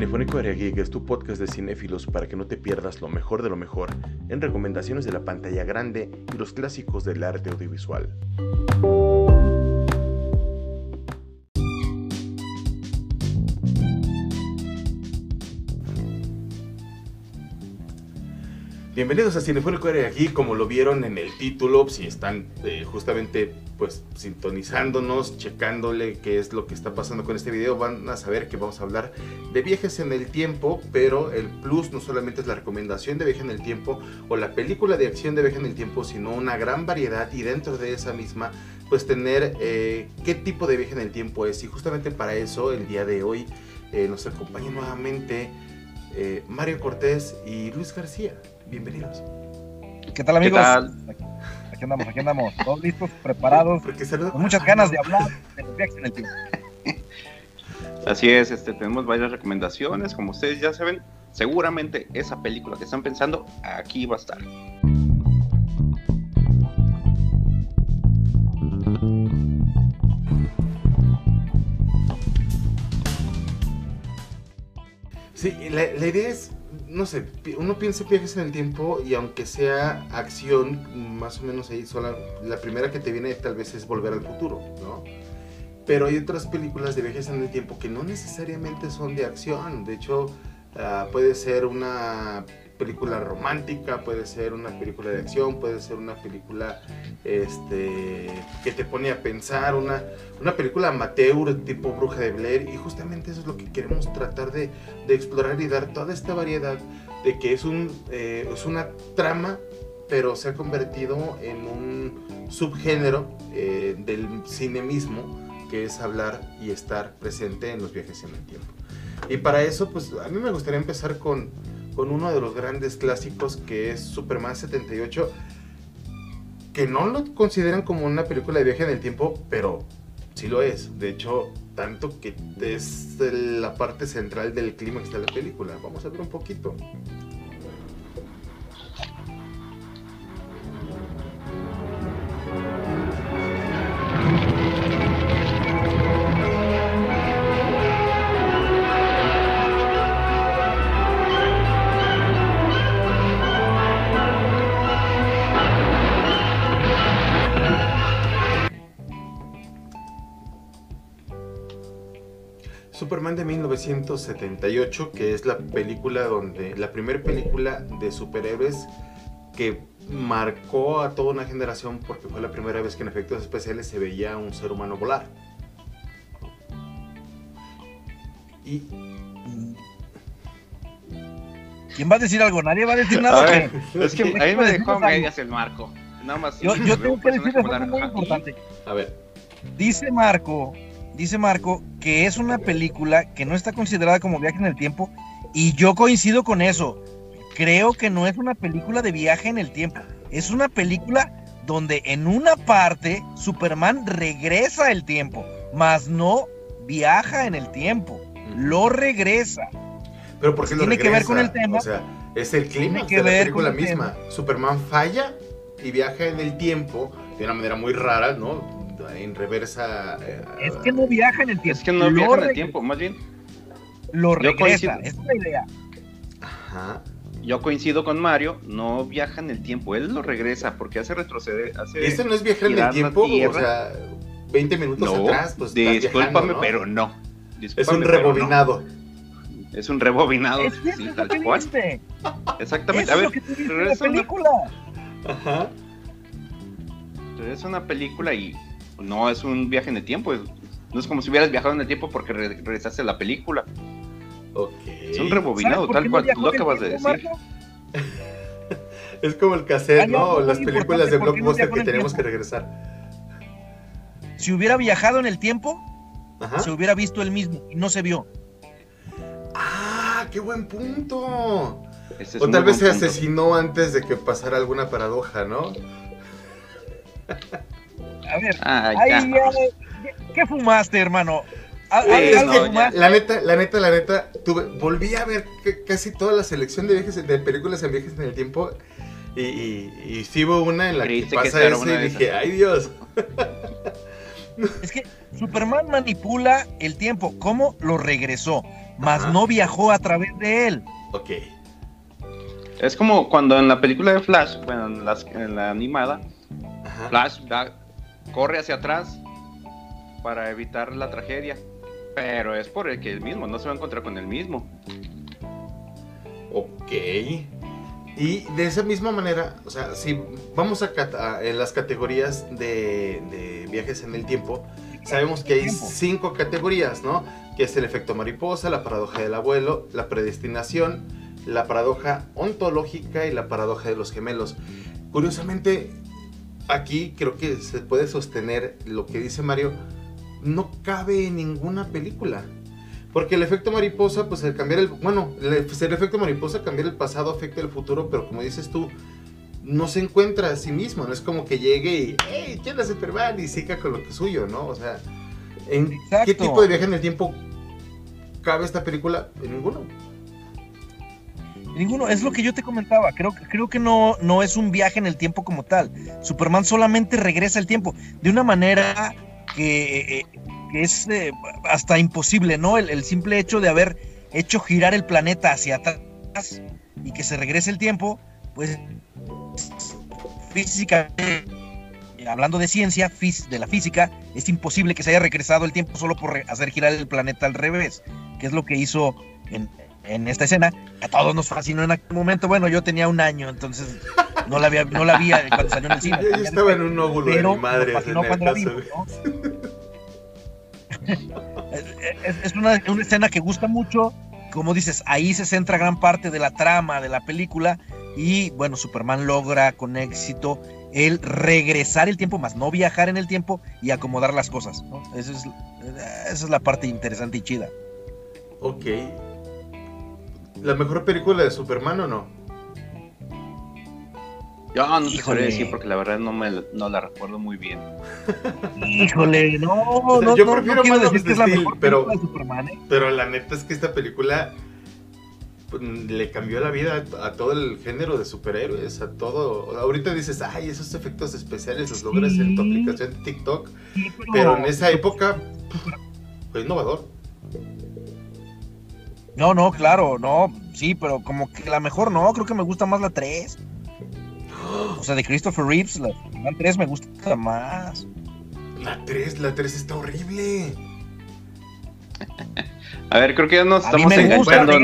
Cinefónico Area Geek es tu podcast de cinéfilos para que no te pierdas lo mejor de lo mejor en recomendaciones de la pantalla grande y los clásicos del arte audiovisual. Bienvenidos a Cinefónico Area aquí, como lo vieron en el título, si están eh, justamente pues sintonizándonos, checándole qué es lo que está pasando con este video, van a saber que vamos a hablar de viajes en el tiempo, pero el plus no solamente es la recomendación de viaje en el tiempo o la película de acción de viaje en el tiempo, sino una gran variedad y dentro de esa misma pues tener eh, qué tipo de viaje en el tiempo es y justamente para eso el día de hoy eh, nos acompaña nuevamente Mario Cortés y Luis García. Bienvenidos. ¿Qué tal amigos? Aquí andamos, aquí andamos, todos listos, preparados, con muchas ganas de hablar de los viajes en el tiempo. Así es, este, tenemos varias recomendaciones, como ustedes ya saben, seguramente esa película que están pensando, aquí va a estar. Sí, la, la idea es no sé, uno piensa viajes en el tiempo y aunque sea acción, más o menos ahí sola, la primera que te viene tal vez es Volver al Futuro, ¿no? Pero hay otras películas de viajes en el tiempo que no necesariamente son de acción, de hecho ah, puede ser una película romántica, puede ser una película de acción, puede ser una película este, que te pone a pensar, una, una película amateur tipo Bruja de Blair, y justamente eso es lo que queremos tratar de, explorar y dar toda esta variedad de que es, un, eh, es una trama, pero se ha convertido en un subgénero eh, del cine mismo, que es hablar y estar presente en los viajes en el tiempo. Y para eso, pues a mí me gustaría empezar con con uno de los grandes clásicos que es Superman 78, que no lo consideran como una película de viaje en el tiempo, pero sí lo es. De hecho, tanto que es la parte central del clímax de la película. Vamos a ver un poquito. 1978, que es la película donde, la primera película de superhéroes que marcó a toda una generación porque fue la primera vez que en efectos especiales se veía un ser humano volar. Y... ¿Quién va a decir algo? Nadie va a decir nada. es que ahí me dejó medias el Marco. Nada más. Yo, yo tengo que decir algo muy importante. A ver. Dice Marco dice Marco que es una película que no está considerada como viaje en el tiempo y yo coincido con eso. Creo que no es una película de viaje en el tiempo. Es una película donde en una parte Superman regresa el tiempo, mas no viaja en el tiempo. Lo regresa. Pero porque tiene que ver con el tema. O sea, es el clima de la película misma. Superman falla y viaja en el tiempo de una manera muy rara, ¿no? En reversa. Eh, es que no viaja en el tiempo. Es que no viaja en el tiempo, más bien. Lo regresa, es la idea. Ajá. Yo coincido con Mario, no viaja en el tiempo, él lo regresa porque hace retroceder. Hace ¿Este no es viajar en el tiempo? O sea, 20 minutos atrás, pues. Discúlpame, pero no. es un rebobinado. Es un rebobinado, es sí, tal cual. Exactamente. a ver, es la película. Ajá. Es una película y no es un viaje en el tiempo. no es como si hubieras viajado en el tiempo porque regresaste a la película. Es un rebobinado, tal cual tú lo acabas de decir. es como el cassette, ¿no? Las películas de Blockbuster que tenemos que regresar. Si hubiera viajado en el tiempo, se hubiera visto el mismo y no se vio. ¡Ah! ¡Qué buen punto! o tal vez se asesinó antes de que pasara alguna paradoja, ¿no? A ver, ah, ¿qué fumaste, hermano? La neta, la neta, la neta, tuve, volví a ver casi toda la selección de viajes, de películas en viajes en el tiempo. Y, y, sí hubo una en la que pasa eso y dije, ¡ay Dios! Es que Superman manipula el tiempo. ¿Cómo lo regresó? mas no viajó a través de él. Ok. Es como cuando en la película de Flash, bueno, en, la animada, Flash corre hacia atrás para evitar la tragedia. Pero es por el que él mismo, no se va a encontrar con él mismo. Ok. Y de esa misma manera, o sea, si vamos a, en las categorías de, viajes en el tiempo, sabemos que hay cinco categorías, ¿no? Que es el efecto mariposa, la paradoja del abuelo, la predestinación, la paradoja ontológica y la paradoja de los gemelos. Curiosamente, aquí creo que se puede sostener lo que dice Mario, no cabe en ninguna película. Porque el efecto mariposa, pues el cambiar el. Bueno, el, pues, el, efecto mariposa, cambiar el pasado afecta el futuro, pero como dices tú, no se encuentra a sí mismo. No es como que llegue y. ¡Hey! ¿Quién la Superman? Y siga con lo que es suyo, ¿no? O sea, ¿en qué tipo de viaje en el tiempo cabe esta película? En ninguno. Ninguno, es lo que yo te comentaba. Creo, creo que no, no es un viaje en el tiempo como tal. Superman solamente regresa el tiempo de una manera que, eh, es eh, hasta imposible, ¿no? El, simple hecho de haber hecho girar el planeta hacia atrás y que se regrese el tiempo, pues físicamente, hablando de ciencia, de la física, es imposible que se haya regresado el tiempo solo por hacer girar el planeta al revés, que es lo que hizo en, en esta escena. A todos nos fascinó en aquel momento. Bueno, yo tenía un año, entonces no la había, no la vi cuando salió en el cine. Yo estaba en un óvulo de mi madre. es, una, escena que gusta mucho. Como dices, ahí se centra gran parte de la trama de la película. Y bueno, Superman logra con éxito el regresar el tiempo, más no viajar en el tiempo y acomodar las cosas. Esa, es, esa es la parte interesante y chida. Ok. ¿La mejor película de Superman o no? Yo no te sabría decir porque la verdad no, me, no la recuerdo muy bien. Híjole, no, no Yo prefiero más decir que es la mejor pero, de Superman, ¿eh? pero la neta es que esta película pues, le cambió la vida a, todo el género de superhéroes, a todo. Ahorita dices, ay, esos efectos especiales los logras en tu aplicación de TikTok, pero... en esa época fue innovador. No, no, claro, no, sí, pero como que la mejor no, creo que me gusta más la 3. O sea, de Christopher Reeves, la, 3 me gusta más. La 3, la 3 está horrible. A ver, creo que ya nos estamos enganchando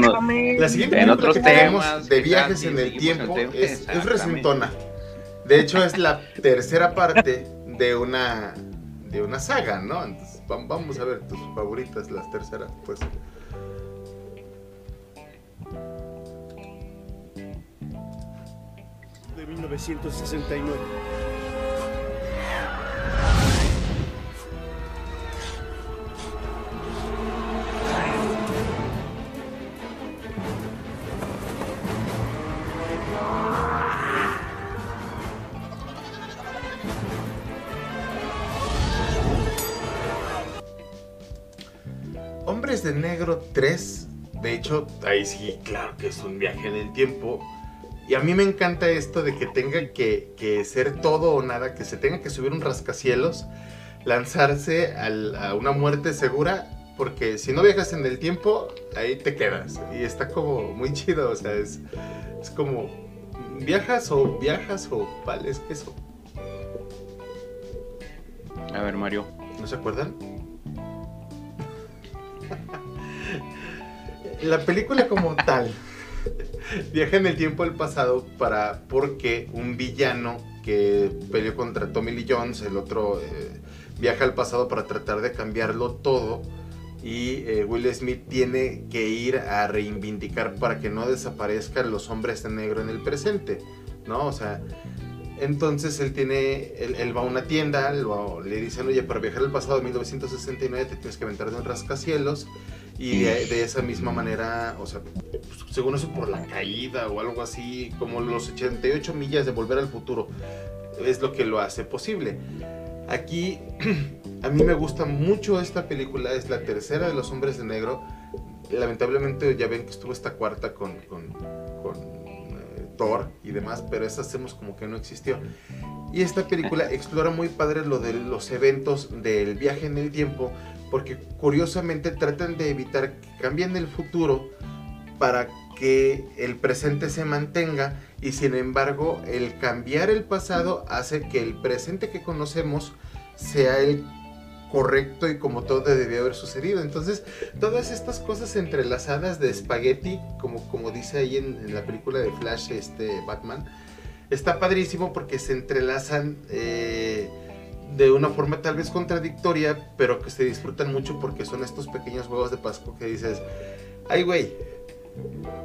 la siguiente en otros temas de viajes en el tiempo es, es. De hecho, es la tercera parte de una de una saga, ¿no? Entonces, vamos a ver tus favoritas, las terceras, pues. 1969. Hombres de Negro 3, de hecho, ahí sí, claro que es un viaje en el tiempo y a mí me encanta esto de que tenga que, ser todo o nada, que se tenga que subir un rascacielos, lanzarse a una muerte segura, porque si no viajas en el tiempo, ahí te quedas. Y está como muy chido, o sea, es, es como, ¿viajas o viajas o vales eso? A ver, Mario. ¿No se acuerdan? La película como tal viaja en el tiempo del pasado para porque un villano que peleó contra Tommy Lee Jones, el otro eh, viaja al pasado para tratar de cambiarlo todo y eh, Will Smith tiene que ir a reivindicar para que no desaparezcan los hombres de negro en el presente, ¿no? O sea, entonces él tiene, él, va a una tienda, le dicen, oye, para viajar al pasado de 1969 te tienes que aventar de un rascacielos y de, esa misma manera, o sea, según eso por la caída o algo así, como los 88 millas de volver al futuro, es lo que lo hace posible. Aquí, a mí me gusta mucho esta película, es la tercera de Los Hombres de Negro. Lamentablemente ya ven que estuvo esta cuarta con, con, con Thor y demás, pero esa hacemos como que no existió. Y esta película explora muy padre lo de los eventos del viaje en el tiempo porque curiosamente tratan de evitar que cambien el futuro para que el presente se mantenga y sin embargo el cambiar el pasado hace que el presente que conocemos sea el correcto y como todo debió haber sucedido. Entonces, todas estas cosas entrelazadas de espagueti, como, como dice ahí en, la película de Flash, este Batman, está padrísimo porque se entrelazan eh, de una forma tal vez contradictoria, pero que se disfrutan mucho porque son estos pequeños juegos de Pascua que dices, ay güey,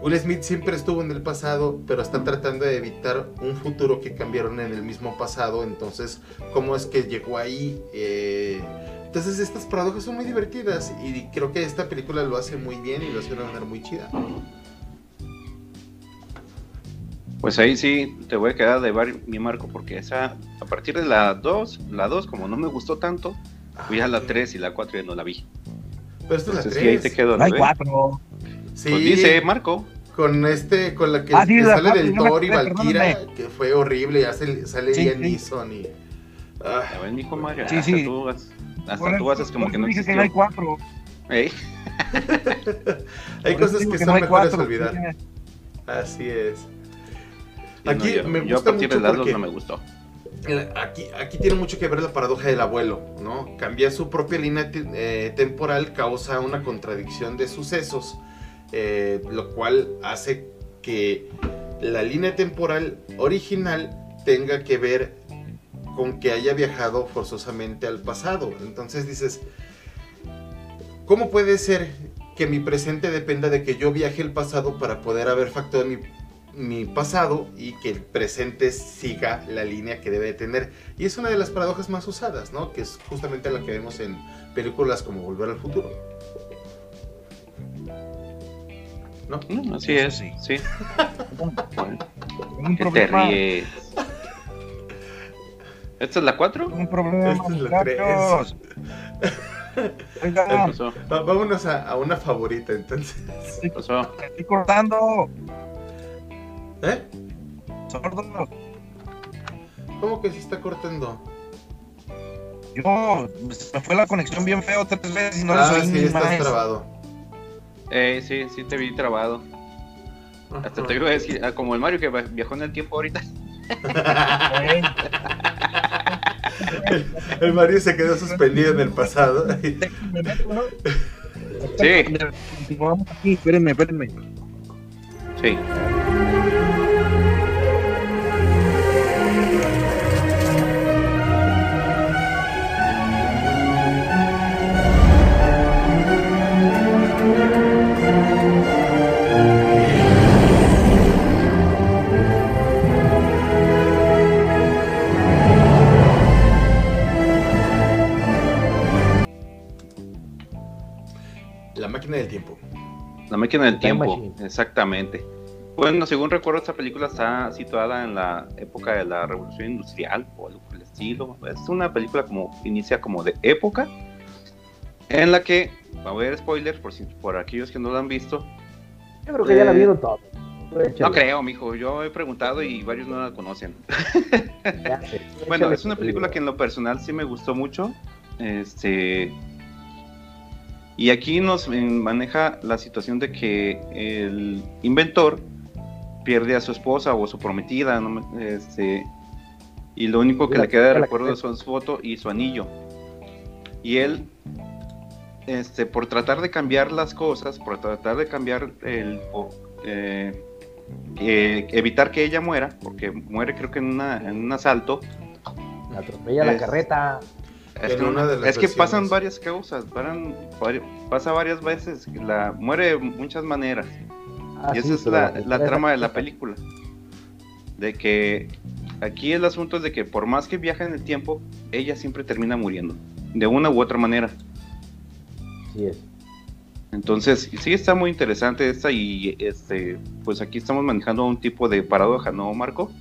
Will Smith siempre estuvo en el pasado, pero está tratando de evitar un futuro que cambiaron en el mismo pasado. Entonces, ¿cómo es que llegó ahí? Eh, entonces, estas paradojas son muy divertidas y creo que esta película lo hace muy bien y lo hace de una manera muy chida. Pues ahí sí te voy a quedar de mi marco porque esa a partir de la 2, la 2 como no me gustó tanto, fui a la 3 y la 4 ya no la vi. Pero esto es la 3. Sí, ahí te quedo. La 4. Sí, pues dice Marco. Con este, con la que, ah, sale del Thor y Valkyra, que fue horrible, ya sale sí, Ian Neeson y. Ah. Hijo Mario, sí, sí. tú, hasta tú haces como que no dije que no hay cuatro. ¿Eh? hay cosas que, son mejores olvidar. Así es. Aquí yo, me gusta a partir mucho de porque... no me gustó. Aquí, aquí tiene mucho que ver la paradoja del abuelo, ¿no? Cambiar su propia línea eh, temporal causa una contradicción de sucesos, eh, lo cual hace que la línea temporal original tenga que ver con que haya viajado forzosamente al pasado. Entonces dices, ¿cómo puede ser que mi presente dependa de que yo viaje al pasado para poder haber factorado mi mi pasado y que el presente siga la línea que debe tener. Y es una de las paradojas más usadas, ¿no? Que es justamente la que vemos en películas como Volver al Futuro. ¿No? Mm, así es, sí. sí. ¿Qué te ríes? ¿Esta es la 4? Un problema. Esta es la 3. Vámonos a, a, una favorita entonces. ¿Qué pasó? Estoy cortando. ¿Eh? Sordo. ¿Cómo que se está cortando? Yo, me fue la conexión bien feo tres veces y no ah, le sí, estás trabado. Eh, sí, sí te vi trabado. Hasta te iba a decir, ah, como el Mario que viajó en el tiempo ahorita. el, Mario se quedó suspendido en el pasado. sí. Vamos aquí, espérenme, espérenme. Sí. Máquina del tiempo, exactamente. Bueno, según recuerdo, esta película está situada en la época de la Revolución Industrial o algo por el estilo. Es una película como inicia como de época en la que, va a haber spoilers por, si, por aquellos que no lo han visto. Yo creo que ya la eh, vieron. No creo, mijo. Yo he preguntado y varios no la conocen. bueno, es una película que en lo personal sí me gustó mucho. Este, y aquí nos maneja la situación de que el inventor pierde a su esposa o su prometida, este, y lo único que le queda de recuerdo son su foto y su anillo. Y él, este, por tratar de cambiar las cosas, por tratar de cambiar el, eh, eh, evitar que ella muera, porque muere creo que en, un asalto. La atropella la carreta. Es, que, pasan varias causas, paran, pasa varias veces, la muere de muchas maneras. Ah, y esa es la, trama de la película. De que aquí el asunto es de que por más que viaja en el tiempo, ella siempre termina muriendo, de una u otra manera. Sí es. Entonces, sí está muy interesante esta y este, pues aquí estamos manejando un tipo de paradoja, ¿no, Marco?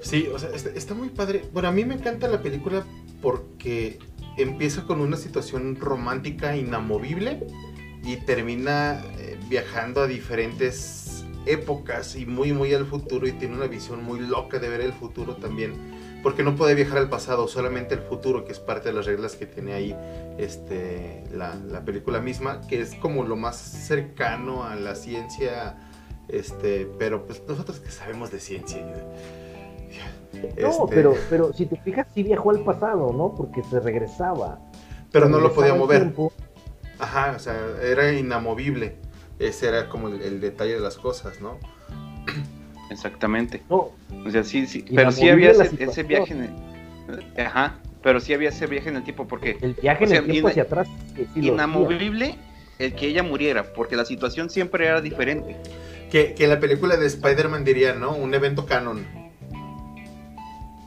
Sí, o sea, está, muy padre. Bueno, a mí me encanta la película porque empieza con una situación romántica inamovible y termina eh, viajando a diferentes épocas y muy, muy al futuro y tiene una visión muy loca de ver el futuro también. Porque no puede viajar al pasado, solamente el futuro, que es parte de las reglas que tiene ahí este, la, la película misma, que es como lo más cercano a la ciencia, este, pero pues nosotros que sabemos de ciencia. No, este, pero, pero si te fijas, sí viajó al pasado, ¿no? Porque se regresaba. Pero no lo podía mover. tiempo. Ajá, o sea, era inamovible. Ese era como el, el detalle de las cosas, ¿no? Exactamente. No, O sea, sí, sí. Pero sí había ese, viaje en el... Ajá. Pero sí había ese viaje en el tiempo porque el viaje O en sea, el tiempo ina- hacia atrás. que sí inamovible el que ella muriera, porque la situación siempre era diferente. Que, que la película de Spider-Man diría, ¿no? Un evento canon.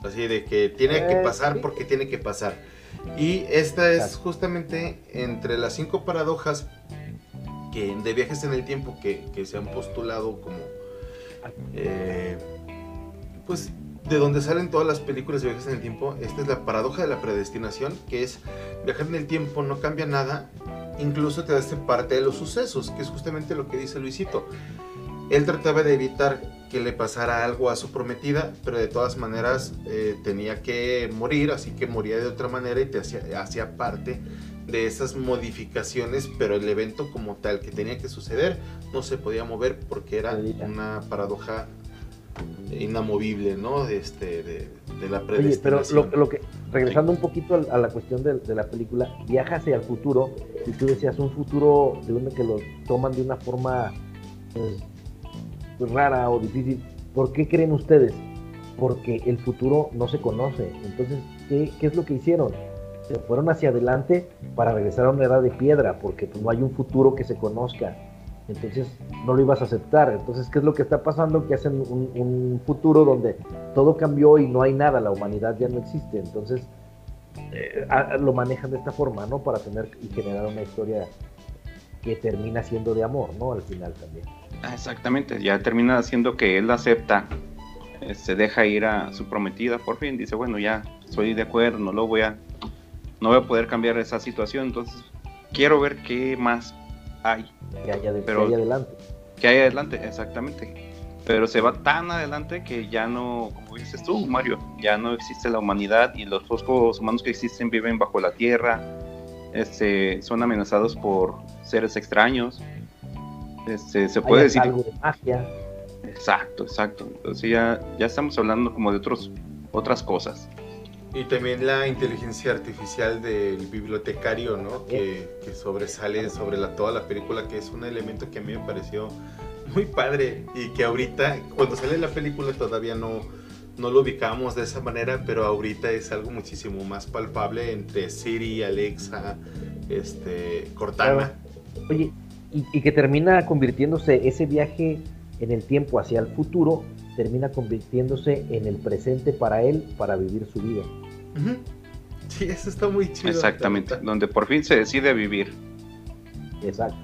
Así de que tiene que pasar porque tiene que pasar. Y esta es justamente entre las cinco paradojas que, de viajes en el tiempo que, que se han postulado como... eh, pues de donde salen todas las películas de viajes en el tiempo, esta es la paradoja de la predestinación, que es viajar en el tiempo no cambia nada, incluso te hace parte de los sucesos, que es justamente lo que dice Luisito. Él trataba de evitar que le pasara algo a su prometida, pero de todas maneras eh, tenía que morir, así que moría de otra manera y te hacía, hacía parte de esas modificaciones, pero el evento como tal que tenía que suceder no se podía mover porque era una paradoja inamovible, ¿no? De, este, de, de la Oye, pero predestinación. lo, lo que, regresando un poquito a la cuestión de, de la película, viaja hacia el futuro, y tú decías un futuro de donde que lo toman de una forma pues, rara o difícil. ¿Por qué creen ustedes? Porque el futuro no se conoce. Entonces, ¿qué, es lo que hicieron? Se fueron hacia adelante para regresar a una edad de piedra, porque pues, no hay un futuro que se conozca. Entonces no lo ibas a aceptar. Entonces, ¿qué es lo que está pasando? Que hacen un, futuro donde todo cambió y no hay nada, la humanidad ya no existe. Entonces, eh, lo manejan de esta forma, ¿no? Para tener y generar una historia que termina siendo de amor, ¿no? Al final también. Ah, Exactamente, ya termina haciendo que él acepta, eh, se deja ir a su prometida, por fin dice, bueno, ya estoy de acuerdo, no lo voy a, no voy a poder cambiar esa situación, entonces quiero ver qué más hay, Que haya, de, Pero- que haya adelante. adelante, exactamente. Pero se va tan adelante que ya no, como dices tú, Mario, ya no existe la humanidad y los pocos humanos que existen viven bajo la tierra, este, son amenazados por seres extraños. Este, se puede Hay decir algo de magia. Exacto, exacto. Entonces ya, ya estamos hablando como de otros, otras cosas. Y también la inteligencia artificial del bibliotecario, ¿no? Que, que sobresale sobre la, toda la película, que es un elemento que a mí me pareció muy padre y que ahorita, cuando sale la película todavía no, no lo ubicamos de esa manera, pero ahorita es algo muchísimo más palpable entre Siri, Alexa, este, Cortana. Oye, y, y que termina convirtiéndose ese viaje en el tiempo hacia el futuro, termina convirtiéndose en el presente para él, para vivir su vida. Sí, eso está muy chido. Exactamente. Donde por fin se decide vivir. Exacto.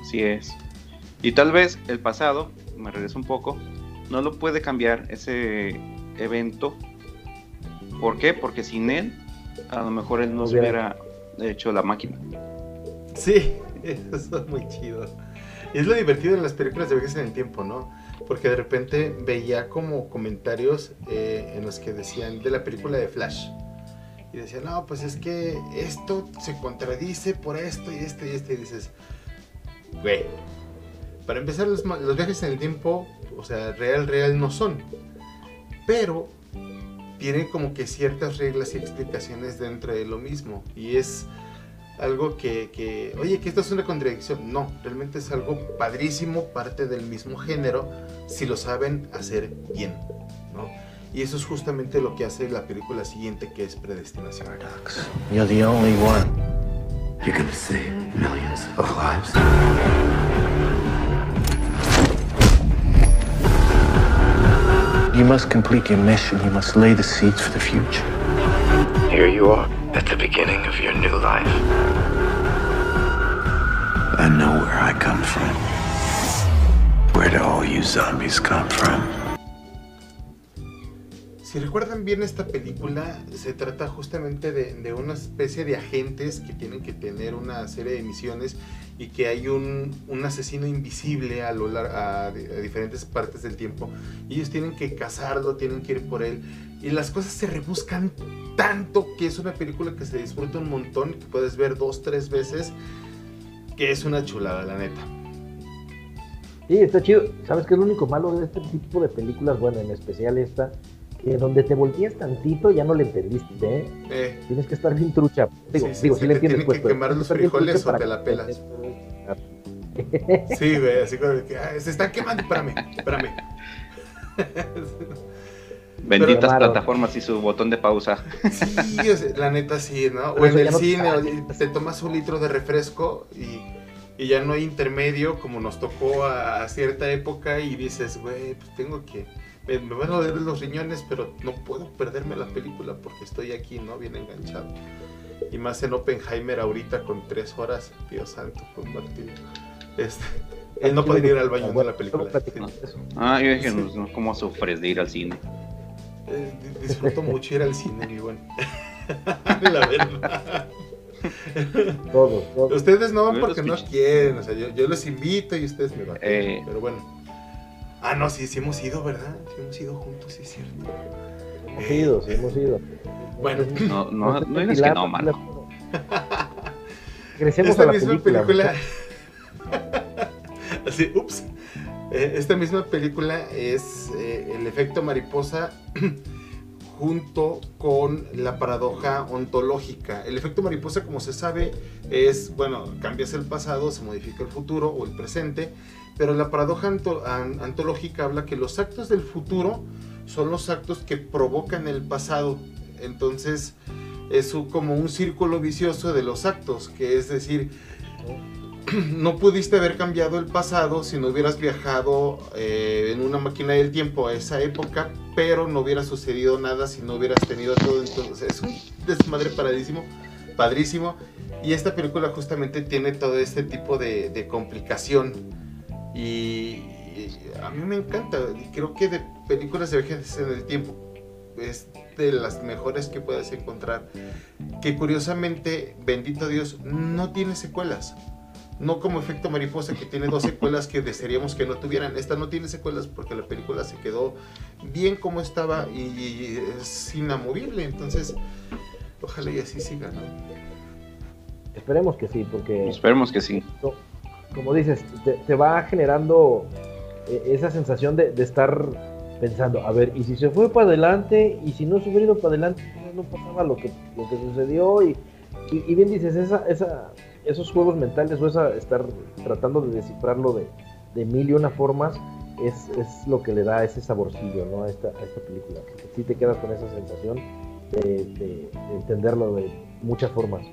Así es. Y tal vez el pasado, me regreso un poco, no lo puede cambiar ese evento. ¿Por qué? Porque sin él, a lo mejor él no se hubiera hecho la máquina. Sí, eso está muy chido. Y es lo divertido en las películas de viajes en el tiempo, ¿no? Porque de repente veía como comentarios eh, en los que decían de la película de Flash. Y decían, no, pues es que esto se contradice por esto y esto y esto. Y dices, güey, para empezar los, los viajes en el tiempo, o sea, real, real no son. Pero tienen como que ciertas reglas y explicaciones dentro de lo mismo. Y es algo que, que, oye, que esto es una contradicción. No, realmente es algo padrísimo, parte del mismo género, si lo saben hacer bien, ¿no? Y eso es justamente lo que hace la película siguiente, que es Predestinación. You're the only one. You're gonna save millions of lives. You must complete your mission. You must lay the seeds for the future. Here you are, at the beginning of your new life. I know where I come from. Where do all you zombies come from? Si recuerdan bien esta película, se trata justamente de, una especie de agentes que tienen que tener una serie de misiones y que hay un, asesino invisible a, lo a, diferentes partes del tiempo. Ellos tienen que cazarlo, tienen que ir por él. Y las cosas se rebuscan tanto que es una película que se disfruta un montón, que puedes ver dos, tres veces, que es una chulada, la neta. Sí, está chido. ¿Sabes qué es lo único malo de este tipo de películas? Bueno, en especial esta, que donde te volteas tantito ya no le entendiste, ¿eh? eh. Tienes que estar bien trucha. Digo, sí, digo, sí, le entiendes. Tienes que quemar los frijoles o te la pelas. Sí, güey, así como que se están quemando, espérame, espérame. Benditas plataformas y su botón de pausa. Sí, la neta sí, ¿no? O en el cine, te tomas un litro de refresco y y ya no hay intermedio como nos tocó a, cierta época y dices, güey, pues tengo que, me, van a doler los riñones, pero no puedo perderme la película porque estoy aquí, ¿no? Bien enganchado. Y más en Oppenheimer ahorita con tres horas, Dios santo, fue un martirio. Este, él no podía ir al baño de la película. Ah, yo dije, no, ¿cómo sufres de ir al cine? Eh, disfruto mucho ir al cine, mi buen. la verdad. todos, Ustedes no van porque no quieren, o sea, yo, yo los invito y ustedes me van. Eh. Pero bueno. Ah, no, sí, sí hemos ido, ¿verdad? Sí hemos ido juntos, sí es cierto. Hemos ido, sí hemos ido. Bueno. No, no, no digas que no, mano. Crecemos Esta a la misma película. Así, ups. Eh, esta misma película es eh, el efecto mariposa junto con la paradoja ontológica. El efecto mariposa, como se sabe, es, bueno, cambias el pasado, se modifica el futuro o el presente, pero la paradoja ontológica habla que los actos del futuro son los actos que provocan el pasado. Entonces, es como un círculo vicioso de los actos, que es decir, no pudiste haber cambiado el pasado si no hubieras viajado eh, en una máquina del tiempo a esa época, pero no hubiera sucedido nada si no hubieras tenido todo. Entonces, es un desmadre padrísimo, padrísimo. Y esta película justamente tiene todo este tipo de, complicación. Y, a mí me encanta. Creo que de películas de viajes en el tiempo es de las mejores que puedes encontrar. Que curiosamente, bendito Dios, no tiene secuelas no como efecto mariposa que tiene dos secuelas que desearíamos que no tuvieran. Esta no tiene secuelas porque la película se quedó bien como estaba y es inamovible. Entonces, ojalá y así siga, ¿no? Esperemos que sí, porque... Esperemos que sí. Como dices, te, va generando eh, esa sensación de, estar pensando, a ver, y si se fue para adelante, y si no se hubiera ido para adelante, no pasaba lo que, lo que sucedió, y, y bien dices, esa, esa esos juegos mentales o esa estar tratando de descifrarlo de, de mil y una formas es, es, lo que le da ese saborcillo ¿no? a, esta, a esta película. Porque sí te quedas con esa sensación de, de, entenderlo de muchas formas.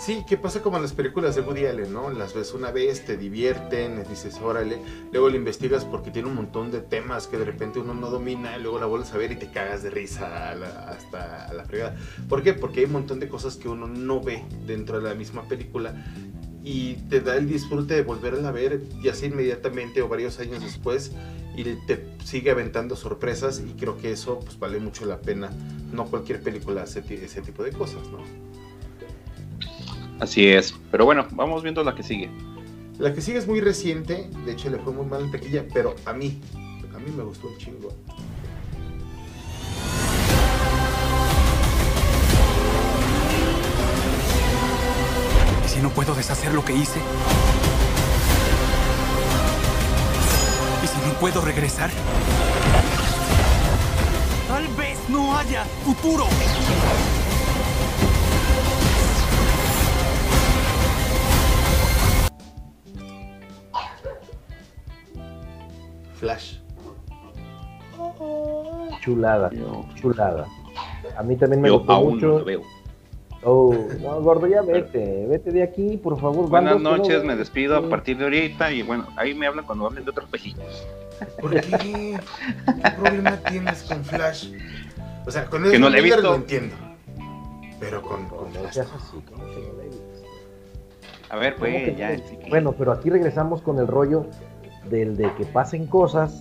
Sí, ¿qué pasa como en las películas de Woody Allen, no? Las ves una vez, te divierten, dices, órale, luego lo investigas porque tiene un montón de temas que de repente uno no domina, luego la vuelves a ver y te cagas de risa hasta la fregada. ¿Por qué? Porque hay un montón de cosas que uno no ve dentro de la misma película y te da el disfrute de volverla a ver, ya sea inmediatamente o varios años después, y te sigue aventando sorpresas y creo que eso pues vale mucho la pena. No cualquier película hace ese tipo de cosas, ¿no? Así es. Pero bueno, vamos viendo la que sigue. La que sigue es muy reciente, de hecho le fue muy mal en taquilla, pero a mí, a mí me gustó un chingo. ¿Y si no puedo deshacer lo que hice? ¿Y si no puedo regresar? Tal vez no haya futuro. Flash. Chulada, chulada. A mí también me gustó mucho. Oh, no, gordo, ya vete, vete de aquí, por favor. Buenas noches, me despido a partir de ahorita y bueno, ahí me hablan cuando hablen de otros pejitos. ¿Por qué? ¿Qué problema tienes con Flash? O sea, con el que no le he visto. lo entiendo. Pero con, con Flash. A ver, pues ya. Bueno, pero aquí regresamos con el rollo del de que pasen cosas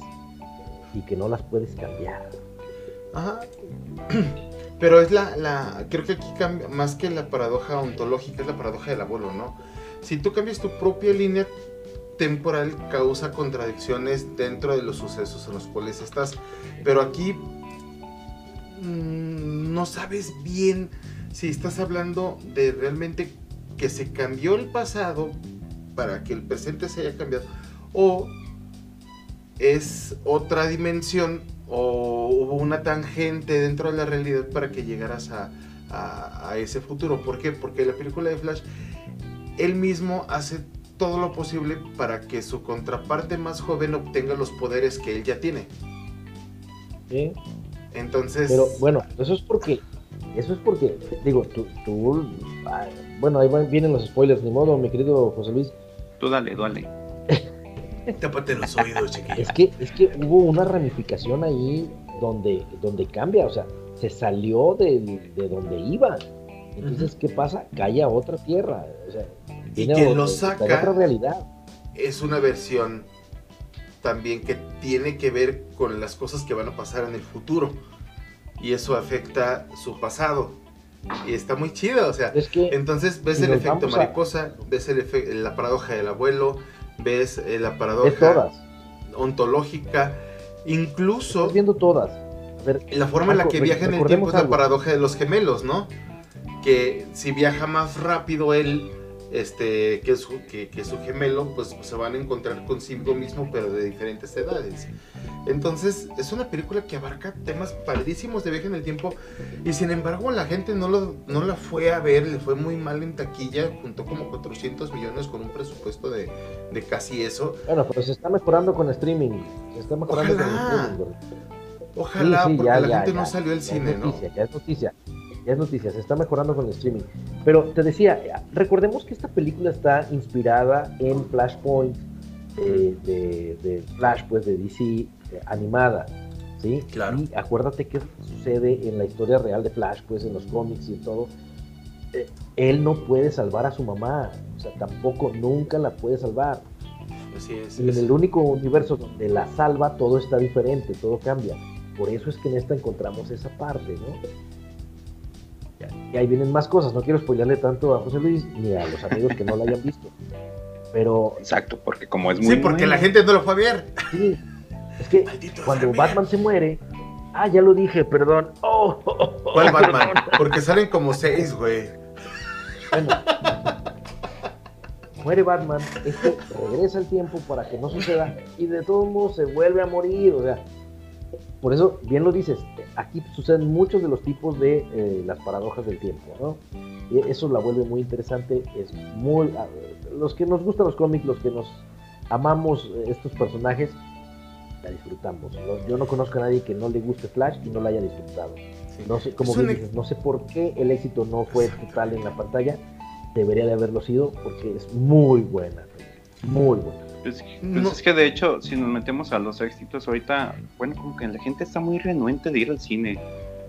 y que no las puedes cambiar. Ajá. Pero es la, la, creo que aquí cambia, más que la paradoja ontológica, es la paradoja del abuelo, ¿no? Si tú cambias tu propia línea temporal, causa contradicciones dentro de los sucesos en los cuales estás. Pero aquí mm, no sabes bien si estás hablando de realmente que se cambió el pasado para que el presente se haya cambiado o es otra dimensión o hubo una tangente dentro de la realidad para que llegaras a, a, a ese futuro. ¿Por qué? Porque la película de Flash, él mismo hace todo lo posible para que su contraparte más joven obtenga los poderes que él ya tiene. ¿sí? Entonces, Pero bueno, eso es porque, eso es porque, digo, tú, tú bueno, ahí van- vienen los spoilers, ni modo, mi querido José Luis. Tú dale, dale. Tápate los oídos, chiquillo. Es que, es que hubo una ramificación ahí donde, donde cambia, o sea, se salió del- de, donde iba. Entonces, ¿qué pasa? Cae a otra tierra. O sea, viene quien a- lo saca- otra realidad. es una versión también que tiene que ver con las cosas que van a pasar en el futuro. Y eso afecta su pasado. Y está muy chido, o sea, Es que entonces ves si el efecto vamos a- mariposa, ves el efe- la paradoja del abuelo, ves eh, la paradoja todas. ontológica, incluso Estás viendo todas. A ver, la forma en la que viaja en el tiempo es la algo. paradoja de los gemelos, ¿no? Que si viaja más rápido él este, que, su, que, que su gemelo, pues se van a encontrar consigo mismo, pero de diferentes edades. Entonces, es una película que abarca temas padrísimos de viaje en el tiempo, y sin embargo, la gente no, lo, no la fue a ver, le fue muy mal en taquilla, juntó como 400 millones con un presupuesto de, de casi eso. Bueno, pero se está mejorando con streaming. Se está mejorando con Ojalá. streaming. güey. Ojalá, Sí, sí, porque ya, la ya, gente ya. no salió al cine, es ¿no? noticia, Ya es noticia, ya es noticia, se está mejorando con el streaming. Pero te decía, recordemos que esta película está inspirada en Flashpoint eh, de, de Flash, pues de DC eh, animada, ¿sí? Claro. Y acuérdate que sucede en la historia real de Flash, pues en los cómics y todo. Eh, él no puede salvar a su mamá, o sea, tampoco, nunca la puede salvar. Así es. Y en el único universo donde la salva, todo está diferente, todo cambia. Por eso es que en esta encontramos esa parte, ¿no? Y ahí vienen más cosas. No quiero spoilerle tanto a José Luis ni a los amigos que no la hayan visto. Pero Exacto, porque como es muy Sí, porque la gente no lo fue a ver. sí, es que Maldito cuando. Batman se muere. Ah, ya lo dije, perdón. Oh, oh, oh, ¿Cuál Batman? perdón. Porque salen como seis, güey. Bueno, muere Batman, este regresa el tiempo para que no suceda y de todos modos se vuelve a morir, o sea, por eso, bien lo dices, aquí suceden muchos de los tipos de eh, las paradojas del tiempo, ¿no? Y eso la vuelve muy interesante, es muy... Los que nos gustan los cómics, los que nos amamos eh, estos personajes, la disfrutamos. Yo- Yo no conozco a nadie que no le guste Flash y no la haya disfrutado. No sé, como bien dices, no sé por qué el éxito no fue total en la pantalla. Debería de haberlo sido porque es muy buena. Muy buena. Pues, pues No. es que de hecho, si nos metemos a los éxitos ahorita, bueno, como que la gente está muy renuente de ir al cine.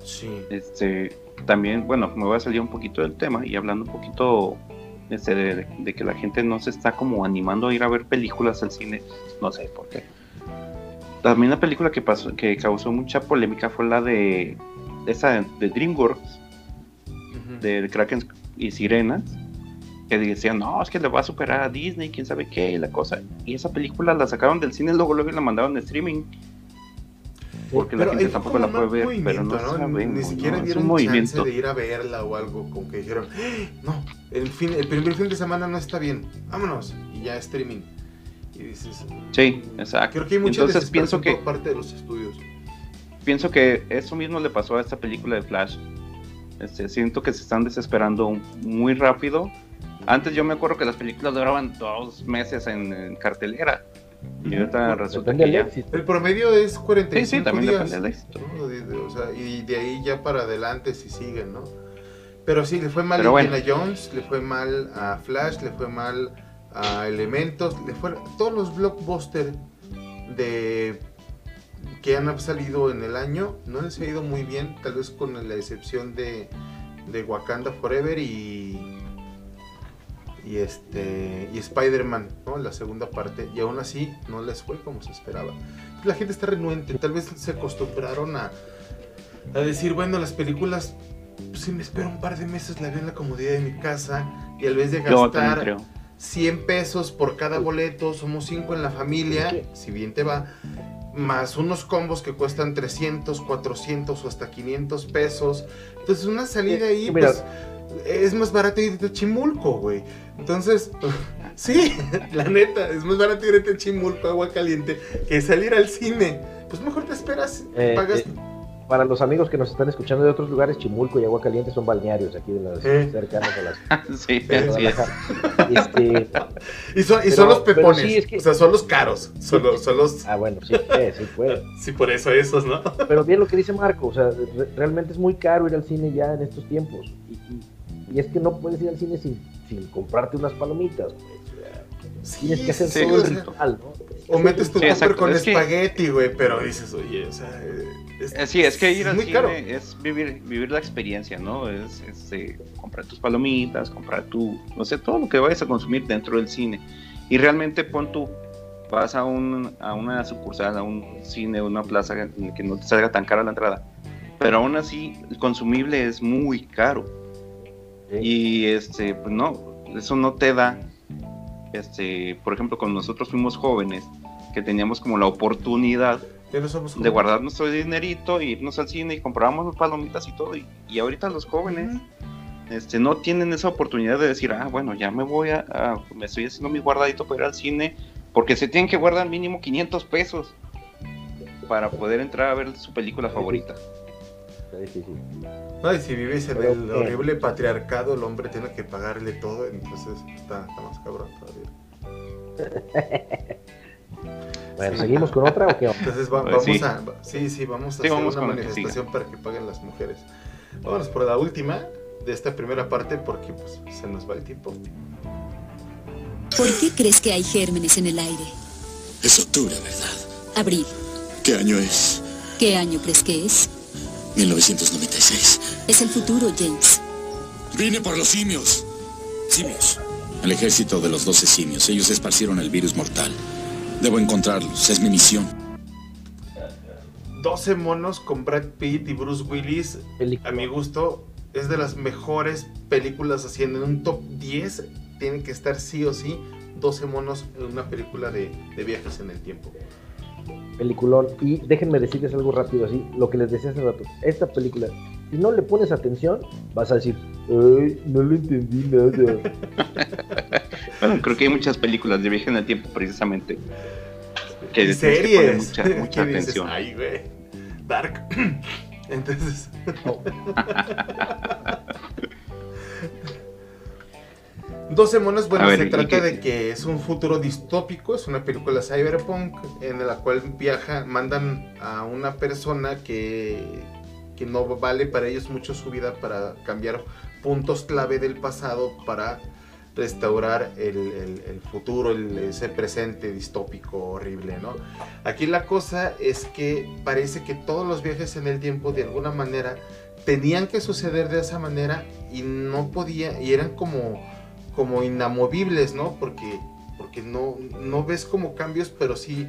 Sí. Este, también, bueno, me voy a salir un poquito del tema y hablando un poquito este, de, de que la gente no se está como animando a ir a ver películas al cine, no sé por qué. También la película que pasó, que causó mucha polémica fue la de esa de, DreamWorks, de Kraken y Sirenas, que decían, no, es que le va a superar a Disney, quién sabe qué, y la cosa. Y esa película la sacaron del cine, luego luego la mandaron de streaming, porque la Pero gente ahí fue tampoco la puede ver, pero movimiento, no, sabemos, Ni siquiera ¿no? Dieron un chance de ir a verla o algo, como que dijeron, "¡Ah! no, el, fin, el primer fin de semana no está bien, vámonos, y ya streaming. Y dices, Sí, exacto. creo que hay mucha Entonces pienso que por parte de los estudios. pienso que eso mismo le pasó a esta película de Flash. Este, siento que se están desesperando muy rápido. Antes yo me acuerdo que las películas duraban dos meses en, en cartelera. Y ahorita resulta Depende que ya. éxito. El promedio es Sí, 45 sí, también días. depende del éxito. ¿no? De- de- o sea, y de ahí ya para adelante si siguen, ¿no? Pero sí, le fue mal Pero a bueno. Indiana Jones, le fue mal a Flash, le fue mal a Elementos, le fue todos los blockbusters de que han salido en el año, no les ha ido muy bien, tal vez con la excepción de, de Wakanda Forever y y este y Spider-Man, ¿no? La segunda parte, y aún así no les fue como se esperaba. La gente está renuente, tal vez se acostumbraron a a decir, bueno, las películas, pues, si me espero un par de meses, la veo en la comodidad de mi casa y al vez de gastar creo. 100 pesos por cada boleto, somos 5 en la familia, si bien te va, más unos combos que cuestan 300, 400 o hasta 500 pesos. Entonces una salida Sí, ahí, mira. Pues, es más barato irte a Chimulco, güey. Entonces, sí, la neta, es más barato irte a Chimulco, agua caliente, que salir al cine. Pues mejor te esperas, Eh, pagas... eh, Para los amigos que nos están escuchando de otros lugares, Chimulco y Agua Caliente son balnearios aquí de las Eh. cercanas a las sí, de así es. Este, y son, y pero- son los pepones, sí, es que- o sea, son los caros, son los... Son los ah, bueno, sí puede, sí puede. sí, por eso esos, ¿no? Pero bien lo que dice Marco, o sea, re- realmente es muy caro ir al cine ya en estos tiempos. Y, y- y es que no puedes ir al cine sin, sin comprarte unas palomitas. pues, Sí, Tienes que hacer sí, todo o el sea, ritual, ¿no? O metes tu Sí, exacto, con es espagueti, güey, pero dices, oye, o sea... eh, Eh, Sí, es que ir al cine caro. es vivir, vivir la experiencia, ¿no? Es, es, eh, comprar tus palomitas, comprar tu, no sé, todo lo que vayas a consumir dentro del cine. Y realmente pon tú, vas a, un, a una sucursal, a un cine, una plaza en que no te salga tan cara la entrada. Pero aún así, el consumible es muy caro. Y este, pues no, eso no te da, este, por ejemplo, cuando nosotros fuimos jóvenes, que teníamos como la oportunidad de guardar nuestro dinerito, y irnos al cine y comprábamos palomitas y todo. Y, y ahorita los jóvenes este, no tienen esa oportunidad de decir, ah, bueno, ya me voy a, a- me estoy haciendo mi guardadito para ir al cine, porque se tienen que guardar mínimo 500 pesos para poder entrar a ver su película favorita. Está difícil. No, y si vives en Pero, el eh, horrible patriarcado, el hombre tiene que pagarle todo, entonces está, está más cabrón todavía. Bueno, Sí. ¿seguimos con otra o qué? Entonces va- Pues vamos sí. a... Sí, sí, vamos a Sí, hacer vamos una manifestación para que paguen las mujeres. Vámonos por la última de esta primera parte porque pues se nos va el tiempo. ¿Por qué crees que hay gérmenes en el aire? Es octubre, ¿verdad? Abril. ¿Qué año es? ¿Qué año crees que es? 1996. Es el futuro, James. Vine por los simios. Simios. El ejército de los 12 simios. Ellos esparcieron el virus mortal. Debo encontrarlos. Es mi misión. 12 monos con Brad Pitt y Bruce Willis, Película. a mi gusto, es de las mejores películas haciendo en un top 10. Tiene que estar sí o sí 12 monos en una película de, de viajes en el tiempo. Peliculón. Y déjenme decirles algo rápido así, lo que les decía hace rato. Esta película, si no le pones atención, vas a decir, Ay, no le entendí nada. Bueno, creo que hay muchas películas de viaje en el tiempo precisamente que y que series. mucha, mucha que dices, atención. Ay, güey. Dark. Entonces. 12 monos, bueno, ver, se ¿y trata de que es un futuro distópico, es una película cyberpunk en la cual viaja, mandan a una persona que, que no vale para ellos mucho su vida para cambiar puntos clave del pasado para restaurar el, el- el futuro, el- ese presente distópico horrible, ¿no? Aquí la cosa es que parece que todos los viajes en el tiempo de alguna manera tenían que suceder de esa manera y no podía, y eran como, como inamovibles, ¿no? Porque, porque no, no ves como cambios, pero sí,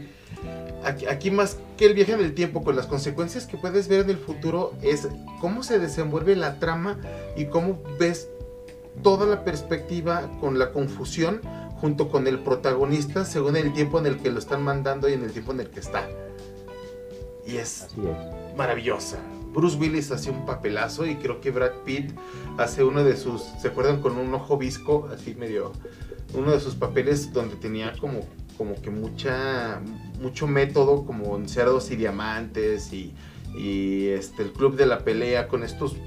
aquí, aquí más que el viaje en el tiempo, con las consecuencias que puedes ver en el futuro, es cómo se desenvuelve la trama y cómo ves toda la perspectiva con la confusión junto con el protagonista según el tiempo en el que lo están mandando y en el tiempo en el que está. Y es es. maravillosa. Bruce Willis hace un papelazo y creo que Brad Pitt hace uno de sus, ¿se acuerdan con un ojo visco? Así medio, uno de sus papeles donde tenía como, como que mucha, mucho método, como en cerdos y diamantes y, y este, el club de la pelea con estos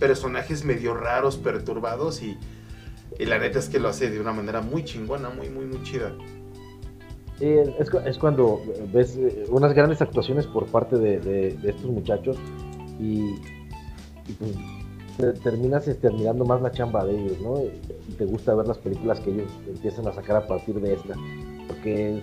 personajes medio raros, perturbados y, y la neta es que lo hace de una manera muy chingona, muy, muy, muy chida. Sí, es, cu- es cuando ves eh, unas grandes actuaciones por parte de estos muchachos y, y pues te- terminas este, admirando más la chamba de ellos, ¿no? Y te gusta ver las películas que ellos empiezan a sacar a partir de esta, porque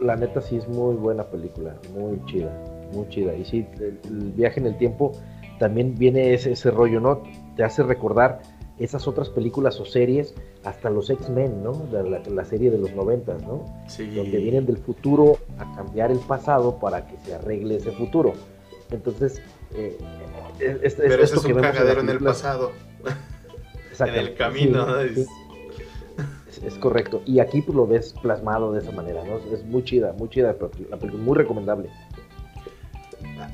la neta sí es muy buena película, muy chida, muy chida. Y sí, el, el viaje en el tiempo también viene ese, ese rollo, ¿no? Te hace recordar esas otras películas o series, hasta los X-Men, ¿no? La, la- la serie de los noventas, ¿no? Sí. donde vienen del futuro a cambiar el pasado para que se arregle ese futuro. Entonces, eh, es, Pero eso es un cagadero en, el pasado. en el camino. es, correcto. Y aquí pues, lo ves plasmado de esa manera, ¿no? Es muy chida, muy chida la película, muy recomendable.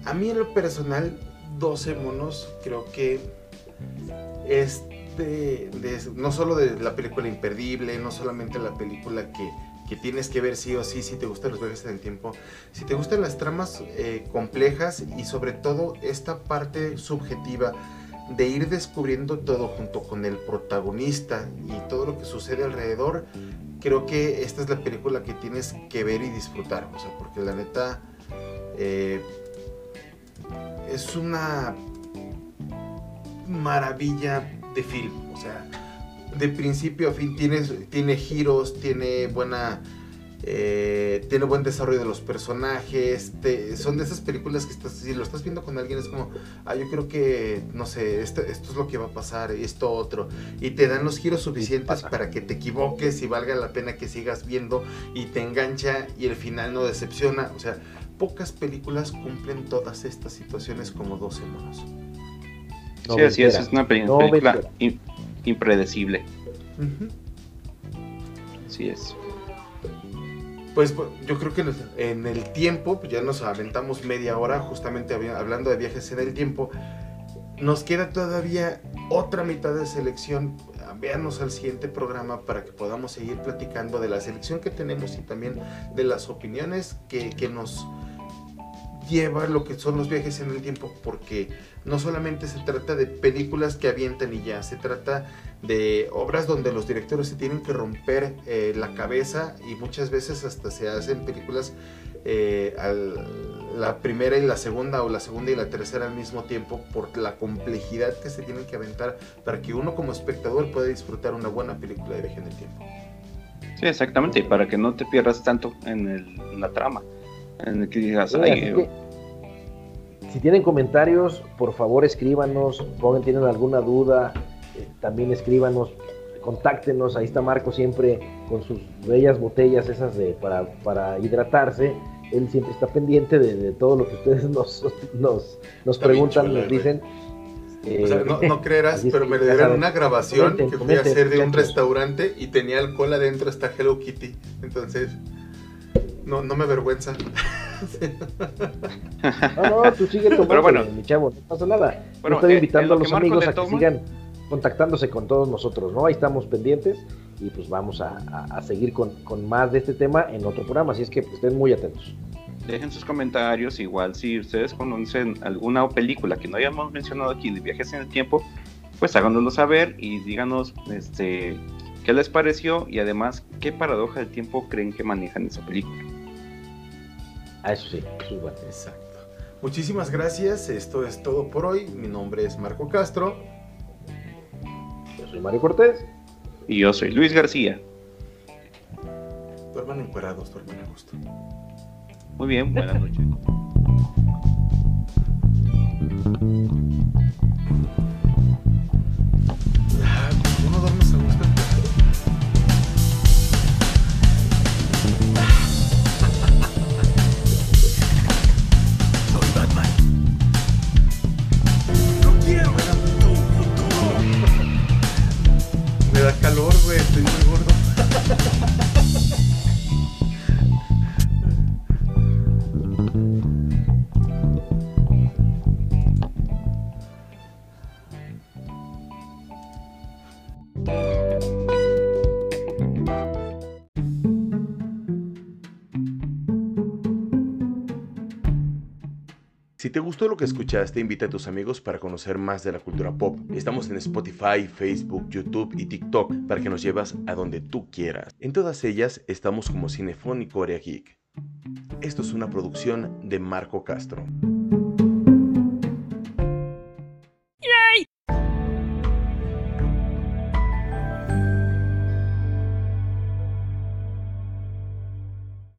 A mí en lo personal, 12 monos, creo que es de, no solo de la película imperdible, no solamente la película que, que tienes que ver sí o sí si te gustan los viajes en el tiempo, si te gustan las tramas eh, complejas y sobre todo esta parte subjetiva de ir descubriendo todo junto con el protagonista y todo lo que sucede alrededor, creo que esta es la película que tienes que ver y disfrutar, o sea, porque la neta eh, es una maravilla de film, o sea, de principio a fin tiene, tiene giros, tiene buena... Eh, tiene buen desarrollo de los personajes. son de esas películas que estás, si lo estás viendo con alguien es como, ah, yo creo que, no sé, esto, esto es lo que va a pasar, esto otro. Y te dan los giros suficientes para que te equivoques y valga la pena que sigas viendo y te engancha y el final no decepciona. O sea, pocas películas cumplen todas estas situaciones como 12 monos. sí, así es, es una película impredecible. Así es. Pues yo creo que en el tiempo, pues ya nos aventamos media hora justamente hablando de viajes en el tiempo. Nos queda todavía otra mitad de selección. Véanos al siguiente programa para que podamos seguir platicando de la selección que tenemos y también de las opiniones que, que nos lleva lo que son los viajes en el tiempo, porque no solamente se trata de películas que avientan y ya, se trata de obras donde los directores se tienen que romper eh, la cabeza y muchas veces hasta se hacen películas eh, la primera y la segunda o la segunda y la tercera al mismo tiempo por la complejidad que se tienen que aventar para que uno como espectador pueda disfrutar una buena película de viaje en el tiempo. Sí, exactamente, y para que no te pierdas tanto en, la trama. En el que digas, si tienen comentarios, por favor escríbanos, pongan, tienen alguna duda, eh, también escríbanos, contáctenos, ahí está Marco siempre con sus bellas botellas esas de, para, para hidratarse, él siempre está pendiente de, todo lo que ustedes nos, nos, nos preguntan, nos dicen. o sea, no, no, creerás, pero me dieron una grabación que fui a hacer de un restaurante y tenía alcohol adentro hasta Hello Kitty. Entonces, no, no me avergüenza. no, no, tú sigue tomando, bueno, mi chavo, no pasa nada. Bueno, estoy eh, invitando a los amigos a que sigan contactándose con todos nosotros, ¿no? Ahí estamos pendientes y pues vamos a, seguir con, más de este tema en otro programa, así es que estén muy atentos. Dejen sus comentarios, igual si ustedes conocen alguna película que no hayamos mencionado aquí de viajes en el tiempo, pues háganoslo saber y díganos este, qué les pareció y además qué paradoja del tiempo creen que manejan esa película. Ah, eso sí, eso Exacto. Muchísimas gracias, esto es todo por hoy. Mi nombre es Marco Castro. Yo soy Mario Cortés. Y yo soy Luis García. Duerman encuerados, duerman a gusto. Muy bien, buenas noches. Te gustó lo que escuchaste, invita a tus amigos para conocer más de la cultura pop. Estamos en Spotify, Facebook, YouTube y TikTok para que nos llevas a donde tú quieras. En todas ellas estamos como Cinefónico Corea Geek. Esto es una producción de Marco Castro.